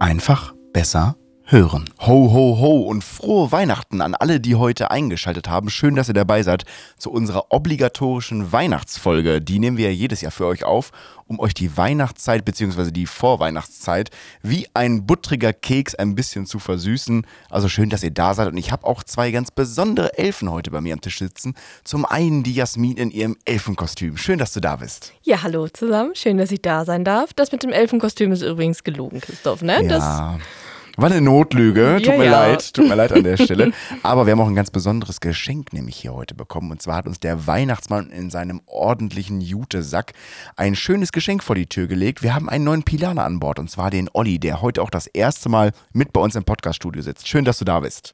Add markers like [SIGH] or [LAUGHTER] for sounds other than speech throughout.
Einfach besser hören. Ho, ho, ho und frohe Weihnachten an alle, die heute eingeschaltet haben. Schön, dass ihr dabei seid zu unserer obligatorischen Weihnachtsfolge. Die nehmen wir ja jedes Jahr für euch auf, um euch die Weihnachtszeit bzw. die Vorweihnachtszeit wie ein buttriger Keks ein bisschen zu versüßen. Also schön, dass ihr da seid. Und ich habe auch zwei ganz besondere Elfen heute bei mir am Tisch sitzen. Zum einen die Jasmin in ihrem Elfenkostüm. Schön, dass du da bist. Ja, hallo zusammen. Schön, dass ich da sein darf. Das mit dem Elfenkostüm ist übrigens gelogen, Christoph, ne? Ja. Das war eine Notlüge, tut Ja, mir ja. leid, tut mir leid an der [LAUGHS] Stelle. Aber wir haben auch ein ganz besonderes Geschenk nämlich hier heute bekommen. Und zwar hat uns der Weihnachtsmann in seinem ordentlichen Jutesack ein schönes Geschenk vor die Tür gelegt. Wir haben einen neuen Pilaner an Bord und zwar den Olli, der heute auch das erste Mal mit bei uns im Podcaststudio sitzt. Schön, dass du da bist.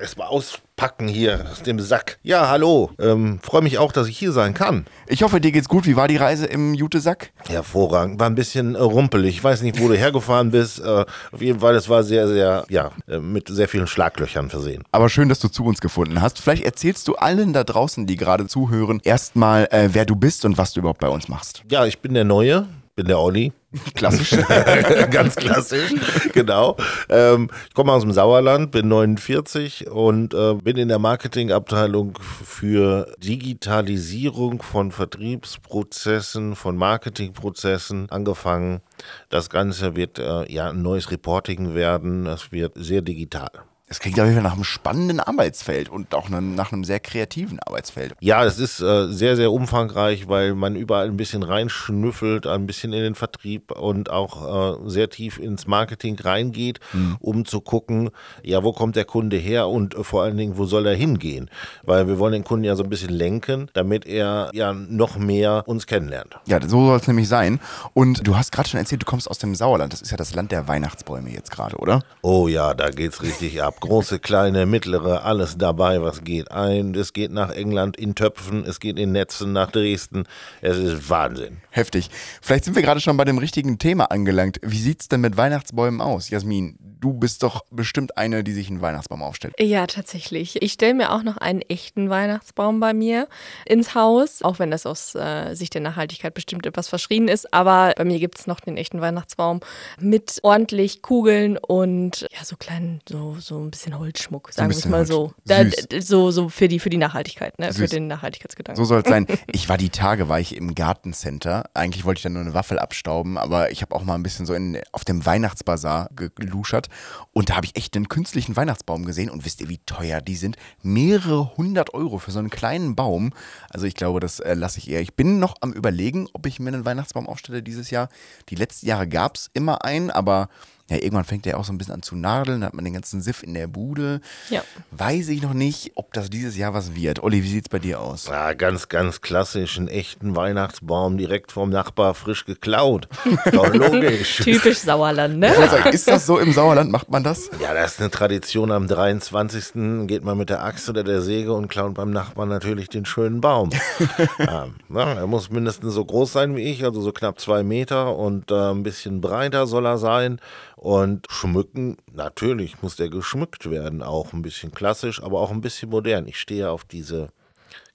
Erstmal auspacken hier aus dem Sack. Ja, hallo. Ähm, Freue mich auch, dass ich hier sein kann. Ich hoffe, dir geht's gut. Wie war die Reise im Jutesack? Hervorragend. War ein bisschen äh, rumpelig. Ich weiß nicht, wo du hergefahren bist. Äh, auf jeden Fall, es war sehr, sehr, ja, äh, mit sehr vielen Schlaglöchern versehen. Aber schön, dass du zu uns gefunden hast. Vielleicht erzählst du allen da draußen, die gerade zuhören, erstmal, äh, wer du bist und was du überhaupt bei uns machst. Ja, ich bin der Neue. Bin der Olli. Klassisch. [LAUGHS] Ganz klassisch, genau. Ähm, ich komme aus dem Sauerland, bin 49 und äh, bin in der Marketingabteilung für Digitalisierung von Vertriebsprozessen, von Marketingprozessen angefangen. Das Ganze wird äh, ja ein neues Reporting werden. Das wird sehr digital. Das klingt auf jeden Fall nach einem spannenden Arbeitsfeld und auch nach einem sehr kreativen Arbeitsfeld. Ja, es ist äh, sehr, sehr umfangreich, weil man überall ein bisschen reinschnüffelt, ein bisschen in den Vertrieb und auch äh, sehr tief ins Marketing reingeht, um zu gucken, ja, wo kommt der Kunde her und äh, vor allen Dingen, wo soll er hingehen? Weil wir wollen den Kunden ja so ein bisschen lenken, damit er ja noch mehr uns kennenlernt. Ja, so soll es nämlich sein. Und du hast gerade schon erzählt, du kommst aus dem Sauerland. Das ist ja das Land der Weihnachtsbäume jetzt gerade, oder? Oh ja, da geht's richtig ab. Große, kleine, mittlere, alles dabei, was geht ein. Es geht nach England in Töpfen, es geht in Netzen nach Dresden. Es ist Wahnsinn. Heftig. Vielleicht sind wir gerade schon bei dem richtigen Thema angelangt. Wie sieht's denn mit Weihnachtsbäumen aus? Jasmin, du bist doch bestimmt eine, die sich einen Weihnachtsbaum aufstellt. ja, tatsächlich. Ich stelle mir auch noch einen echten Weihnachtsbaum bei mir ins Haus, auch wenn das aus äh, Sicht der Nachhaltigkeit bestimmt etwas verschrien ist. Aber bei mir gibt es noch den echten Weihnachtsbaum mit ordentlich Kugeln und ja, so kleinen, so, so ein bisschen Holzschmuck, sagen wir es mal so. Da, so. So für die, für die Nachhaltigkeit, ne? für den Nachhaltigkeitsgedanken. So soll es sein. [LAUGHS] Ich war die Tage, war ich im Gartencenter. Eigentlich wollte ich da nur eine Waffel abstauben, aber ich habe auch mal ein bisschen so in, auf dem Weihnachtsbazar geluschert. Und da habe ich echt einen künstlichen Weihnachtsbaum gesehen. Und wisst ihr, wie teuer die sind? Mehrere hundert Euro für so einen kleinen Baum. Also ich glaube, das äh, lasse ich eher. Ich bin noch am überlegen, ob ich mir einen Weihnachtsbaum aufstelle dieses Jahr. Die letzten Jahre gab es immer einen, aber ja, irgendwann fängt der auch so ein bisschen an zu nadeln, dann hat man den ganzen Siff in der Bude. Ja. Weiß ich noch nicht, ob das dieses Jahr was wird. Olli, wie sieht's bei dir aus? Ja, ganz, ganz klassisch. Einen echten Weihnachtsbaum direkt vom Nachbar frisch geklaut. [LAUGHS] Doch logisch. Typisch Sauerland, ne? Sagen, ist das so im Sauerland? Macht man das? Ja, das ist eine Tradition. Am 23. geht man mit der Axt oder der Säge und klaut beim Nachbarn natürlich den schönen Baum. [LAUGHS] ja, er muss mindestens so groß sein wie ich, also so knapp zwei Meter und äh, ein bisschen breiter soll er sein. Und schmücken, natürlich muss der geschmückt werden, auch ein bisschen klassisch, aber auch ein bisschen modern. Ich stehe auf diese,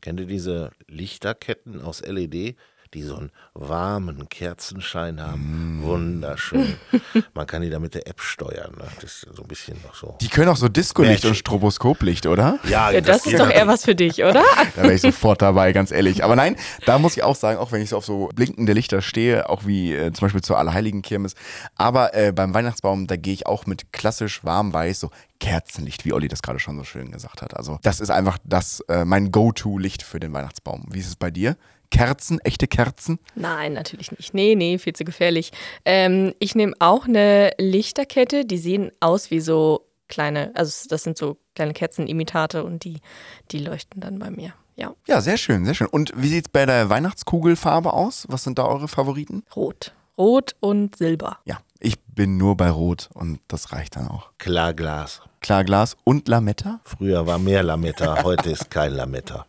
kennt ihr diese Lichterketten aus LED? Die so einen warmen Kerzenschein haben. Wunderschön. [LAUGHS] Man kann die da mit der App steuern. Ne? Das ist so ein bisschen noch so. Die können auch so Discolicht und. Stroboskoplicht, oder? Ja, Ja, das ist doch eher was für dich, oder? [LAUGHS] Da wäre ich sofort dabei, ganz ehrlich. Aber nein, da muss ich auch sagen, auch wenn ich so auf so blinkende Lichter stehe, auch wie äh, zum Beispiel zur Allerheiligen Kirmes, aber äh, beim Weihnachtsbaum, da gehe ich auch mit klassisch warm-weiß, so Kerzenlicht, wie Olli das gerade schon so schön gesagt hat. Also das ist einfach das, äh, mein Go-To-Licht für den Weihnachtsbaum. Wie ist es bei dir? Kerzen, echte Kerzen? Nein, natürlich nicht. Nee, nee, viel zu gefährlich. Ähm, ich nehme auch eine Lichterkette, die sehen aus wie so kleine, also das sind so kleine Kerzenimitate und die, die leuchten dann bei mir. Ja, Ja, sehr schön, sehr schön. Und wie sieht es bei der Weihnachtskugelfarbe aus? Was sind da eure Favoriten? rot. Rot und Silber. Ja, ich bin nur bei Rot und das reicht dann auch. Klarglas. Klarglas und Lametta? Früher war mehr Lametta, [LAUGHS] heute ist kein Lametta.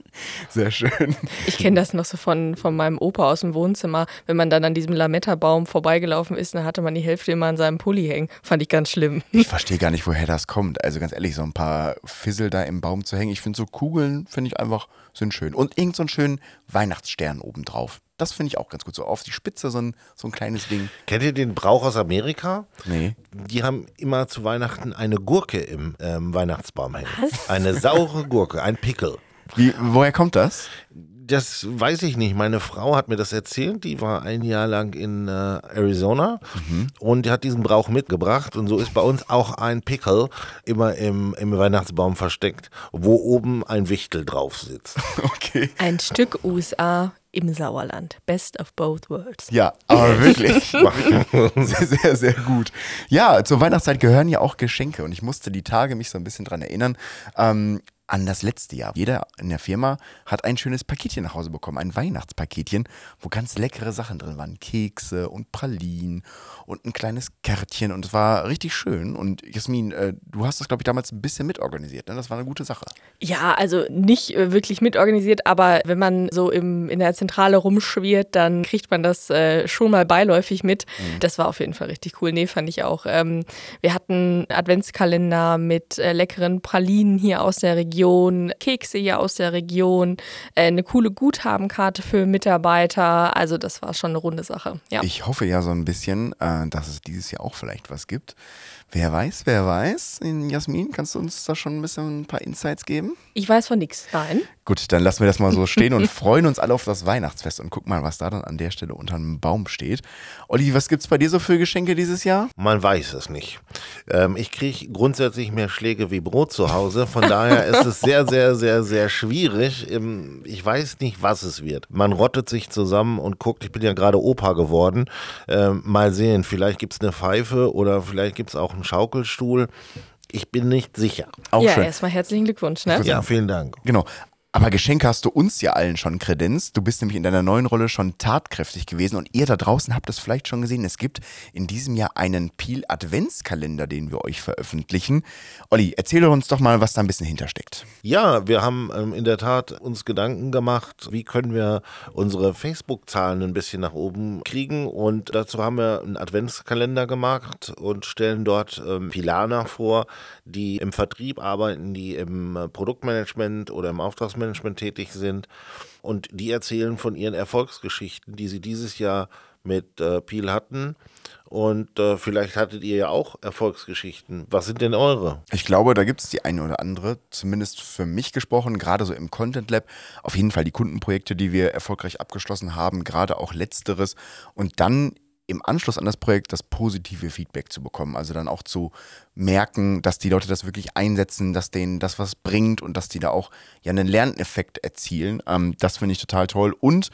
Sehr schön. Ich kenne das noch so von, von meinem Opa aus dem Wohnzimmer. Wenn man dann an diesem Lametta-Baum vorbeigelaufen ist, dann hatte man die Hälfte immer an seinem Pulli hängen. Fand ich ganz schlimm. Ich verstehe gar nicht, woher das kommt. Also ganz ehrlich, so ein paar Fissel da im Baum zu hängen. Ich finde so Kugeln, finde ich einfach, sind schön. Und irgend so einen schönen Weihnachtsstern obendrauf. Das finde ich auch ganz gut. So auf die Spitze so ein, so ein kleines Ding. Kennt ihr den Brauch aus Amerika? Nee. Die haben immer zu Weihnachten eine Gurke im ähm, Weihnachtsbaum hängen. Was? Eine saure Gurke, ein Pickel. Wie, woher kommt das? Das weiß ich nicht. Meine Frau hat mir das erzählt. Die war ein Jahr lang in äh, Arizona und die hat diesen Brauch mitgebracht. Und so ist bei uns auch ein Pickel immer im, im Weihnachtsbaum versteckt, wo oben ein Wichtel drauf sitzt. [LAUGHS] Okay. Ein Stück USA im Sauerland. Best of both worlds. Ja, aber wirklich. sehr, sehr, sehr gut. Ja, zur Weihnachtszeit gehören ja auch Geschenke und ich musste die Tage mich so ein bisschen dran erinnern. Ähm, an das letzte Jahr. Jeder in der Firma hat ein schönes Paketchen nach Hause bekommen, ein Weihnachtspaketchen, wo ganz leckere Sachen drin waren. Kekse und Pralinen und ein kleines Kärtchen und es war richtig schön. Und Jasmin, äh, du hast das, glaube ich, damals ein bisschen mitorganisiert. Ne? Das war eine gute Sache. Ja, also nicht äh, wirklich mitorganisiert, aber wenn man so im, in der Zentrale rumschwirrt, dann kriegt man das äh, schon mal beiläufig mit. Das war auf jeden Fall richtig cool. Nee, fand ich auch. Ähm, wir hatten Adventskalender mit äh, leckeren Pralinen hier aus der Region, Kekse hier aus der Region, äh, eine coole Guthabenkarte für Mitarbeiter. Also das war schon eine runde Sache. Ja. Ich hoffe ja so ein bisschen, äh, dass es dieses Jahr auch vielleicht was gibt. Wer weiß, wer weiß. Jasmin, kannst du uns da schon ein bisschen ein paar Insights geben? Ich weiß von nichts. Nein. Gut, dann lassen wir das mal so stehen und [LAUGHS] freuen uns alle auf das Weihnachtsfest und gucken mal, was da dann an der Stelle unter einem Baum steht. Olli, was gibt's bei dir so für Geschenke dieses Jahr? Man weiß es nicht. Ähm, ich kriege grundsätzlich mehr Schläge wie Brot zu Hause. Von daher ist es sehr, sehr, sehr, sehr schwierig. Ähm, Ich weiß nicht, was es wird. Man rottet sich zusammen und guckt. Ich bin ja gerade Opa geworden. Ähm, mal sehen, vielleicht gibt es eine Pfeife oder vielleicht gibt es auch einen Schaukelstuhl. Ich bin nicht sicher. Auch ja, schön. erstmal herzlichen Glückwunsch. Ne? Ja, vielen Dank. Genau. Aber Geschenke hast du uns ja allen schon kredenzt. Du bist nämlich in deiner neuen Rolle schon tatkräftig gewesen und ihr da draußen habt es vielleicht schon gesehen. Es gibt in diesem Jahr einen Peel Adventskalender, den wir euch veröffentlichen. Olli, erzähle uns doch mal, was da ein bisschen hintersteckt. Ja, wir haben ähm, in der Tat uns Gedanken gemacht, wie können wir unsere Facebook-Zahlen ein bisschen nach oben kriegen. Und dazu haben wir einen Adventskalender gemacht und stellen dort ähm, Pilaner vor, die im Vertrieb arbeiten, die im äh, Produktmanagement oder im Auftragsmanagement tätig sind. Und die erzählen von ihren Erfolgsgeschichten, die sie dieses Jahr mit äh, Peel hatten. Und äh, vielleicht hattet ihr ja auch Erfolgsgeschichten. Was sind denn eure? Ich glaube, da gibt es die eine oder andere, zumindest für mich gesprochen, gerade so im Content Lab. Auf jeden Fall die Kundenprojekte, die wir erfolgreich abgeschlossen haben, gerade auch letzteres. Und dann im Anschluss an das Projekt das positive Feedback zu bekommen. Also dann auch zu merken, dass die Leute das wirklich einsetzen, dass denen das was bringt und dass die da auch ja einen Lerneffekt erzielen. Ähm, das finde ich total toll. Und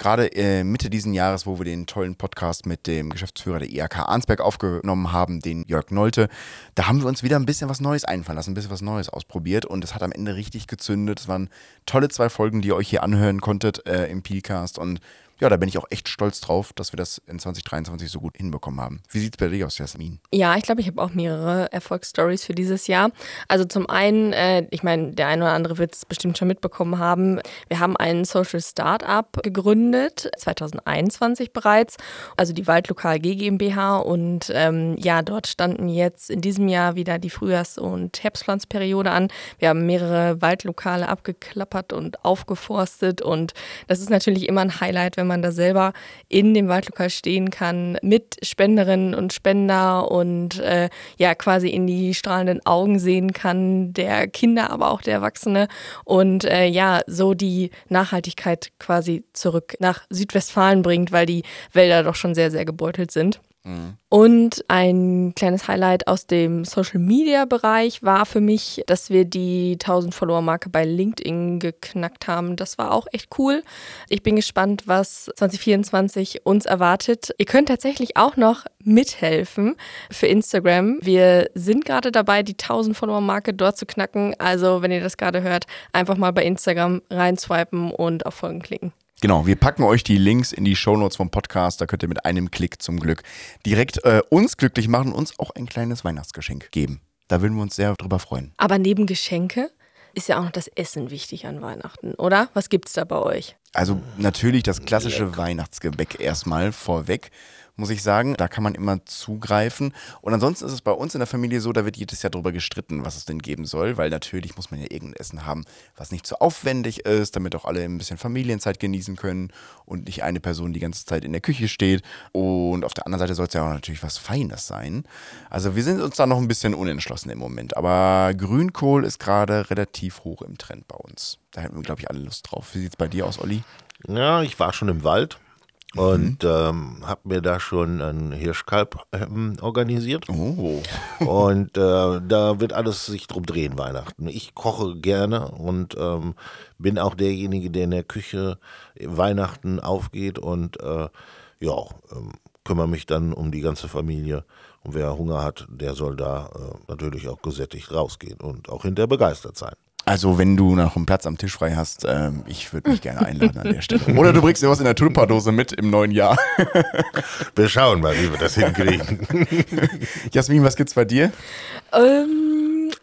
gerade äh, Mitte diesen Jahres, wo wir den tollen Podcast mit dem Geschäftsführer der IAK Arnsberg aufgenommen haben, den Jörg Nolte, da haben wir uns wieder ein bisschen was Neues einfallen lassen, ein bisschen was Neues ausprobiert und es hat am Ende richtig gezündet. Es waren tolle zwei Folgen, die ihr euch hier anhören konntet äh, im Peelcast und ja, da bin ich auch echt stolz drauf, dass wir das in 2023 so gut hinbekommen haben. Wie sieht es bei dir aus, Jasmin? Ja, ich glaube, ich habe auch mehrere Erfolgsstories für dieses Jahr. Also zum einen, äh, ich meine, der eine oder andere wird es bestimmt schon mitbekommen haben, wir haben ein Social Startup gegründet, 2021 bereits, also die Waldlokal GmbH und ähm, ja, dort standen jetzt in diesem Jahr wieder die Frühjahrs- und Herbstpflanzperiode an. Wir haben mehrere Waldlokale abgeklappert und aufgeforstet und das ist natürlich immer ein Highlight, wenn man da selber in dem Waldlokal stehen kann mit Spenderinnen und Spender und äh, ja quasi in die strahlenden Augen sehen kann der Kinder, aber auch der Erwachsene und äh, ja so die Nachhaltigkeit quasi zurück nach Südwestfalen bringt, weil die Wälder doch schon sehr sehr gebeutelt sind. Und ein kleines Highlight aus dem Social Media Bereich war für mich, dass wir die 1000 Follower Marke bei LinkedIn geknackt haben. Das war auch echt cool. Ich bin gespannt, was 2024 uns erwartet. Ihr könnt tatsächlich auch noch mithelfen für Instagram. Wir sind gerade dabei, die 1000 Follower Marke dort zu knacken. Also, wenn ihr das gerade hört, einfach mal bei Instagram reinswipen und auf Folgen klicken. Genau, wir packen euch die Links in die Shownotes vom Podcast. Da könnt ihr mit einem Klick zum Glück direkt äh, uns glücklich machen und uns auch ein kleines Weihnachtsgeschenk geben. Da würden wir uns sehr drüber freuen. Aber neben Geschenke ist ja auch noch das Essen wichtig an Weihnachten, oder? Was gibt's da bei euch? Also natürlich das klassische Weihnachtsgebäck erstmal vorweg. Muss ich sagen. Da kann man immer zugreifen. Und ansonsten ist es bei uns in der Familie so, da wird jedes Jahr darüber gestritten, was es denn geben soll, weil natürlich muss man ja irgendein Essen haben, was nicht zu so aufwendig ist, damit auch alle ein bisschen Familienzeit genießen können und nicht eine Person die ganze Zeit in der Küche steht. Und auf der anderen Seite soll es ja auch natürlich was Feines sein. Also wir sind uns da noch ein bisschen unentschlossen im Moment. Aber Grünkohl ist gerade relativ hoch im Trend bei uns. Da hätten wir, glaube ich, alle Lust drauf. Wie sieht es bei dir aus, Olli? Ja, ich war schon im Wald und mhm. ähm, habe mir da schon ein Hirschkalb ähm, organisiert. Oh. Und äh, da wird alles sich drum drehen, Weihnachten. Ich koche gerne und ähm, bin auch derjenige, der in der Küche Weihnachten aufgeht und äh, ja, ähm, kümmere mich dann um die ganze Familie. Und wer Hunger hat, der soll da äh, natürlich auch gesättigt rausgehen und auch hinterher begeistert sein. Also, wenn du noch einen Platz am Tisch frei hast, ähm, ich würde mich gerne einladen an der Stelle. Oder du bringst dir was in der Tupperdose mit im neuen Jahr. wir schauen mal, wie wir das hinkriegen. Jasmin, was gibt's bei dir? Ähm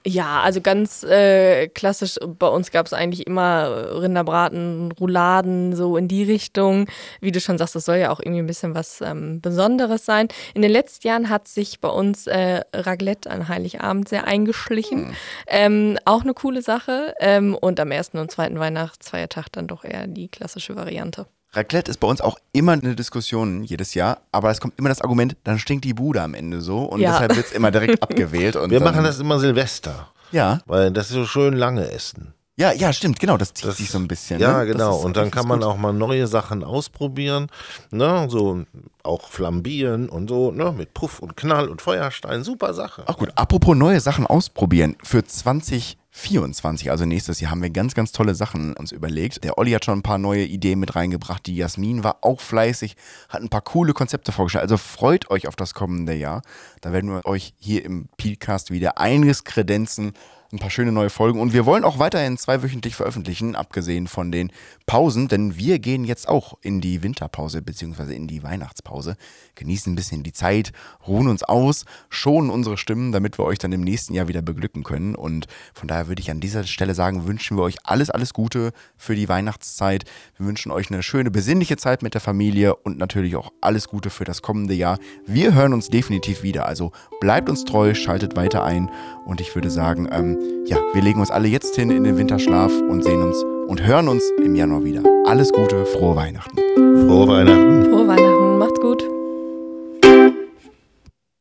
ja, also ganz äh, klassisch, bei uns gab es eigentlich immer Rinderbraten, Rouladen, so in die Richtung. Wie du schon sagst, das soll ja auch irgendwie ein bisschen was ähm, Besonderes sein. In den letzten Jahren hat sich bei uns äh, Raclette an Heiligabend sehr eingeschlichen. Mhm. Ähm, auch eine coole Sache. Ähm, und am ersten und zweiten Weihnachtsfeiertag dann doch eher die klassische Variante. Raclette ist bei uns auch immer eine Diskussion jedes Jahr, aber es kommt immer das Argument, dann stinkt die Bude am Ende so und ja. deshalb wird es immer direkt [LAUGHS] abgewählt. Wir machen das immer Silvester. Ja. Weil das ist so schön lange Essen. Ja, ja, stimmt, genau, das zieht das, sich so ein bisschen. Ja, ne? genau. Und dann kann man gut. auch mal neue Sachen ausprobieren, ne, so auch flambieren und so, ne, mit Puff und Knall und Feuerstein, super Sache. Ach gut, apropos neue Sachen ausprobieren, für 20 24, also nächstes Jahr, haben wir ganz, ganz tolle Sachen uns überlegt. Der Olli hat schon ein paar neue Ideen mit reingebracht. Die Jasmin war auch fleißig, hat ein paar coole Konzepte vorgestellt. Also freut euch auf das kommende Jahr. Da werden wir euch hier im Podcast wieder einiges kredenzen ein paar schöne neue Folgen. Und wir wollen auch weiterhin zweiwöchentlich veröffentlichen, abgesehen von den Pausen, denn wir gehen jetzt auch in die Winterpause bzw. in die Weihnachtspause, genießen ein bisschen die Zeit, ruhen uns aus, schonen unsere Stimmen, damit wir euch dann im nächsten Jahr wieder beglücken können. Und von daher würde ich an dieser Stelle sagen, wünschen wir euch alles, alles Gute für die Weihnachtszeit. Wir wünschen euch eine schöne, besinnliche Zeit mit der Familie und natürlich auch alles Gute für das kommende Jahr. Wir hören uns definitiv wieder. Also bleibt uns treu, schaltet weiter ein und ich würde sagen, ähm, ja, wir legen uns alle jetzt hin in den Winterschlaf und sehen uns und hören uns im Januar wieder. Alles Gute, frohe Weihnachten. Frohe Weihnachten. Frohe Weihnachten.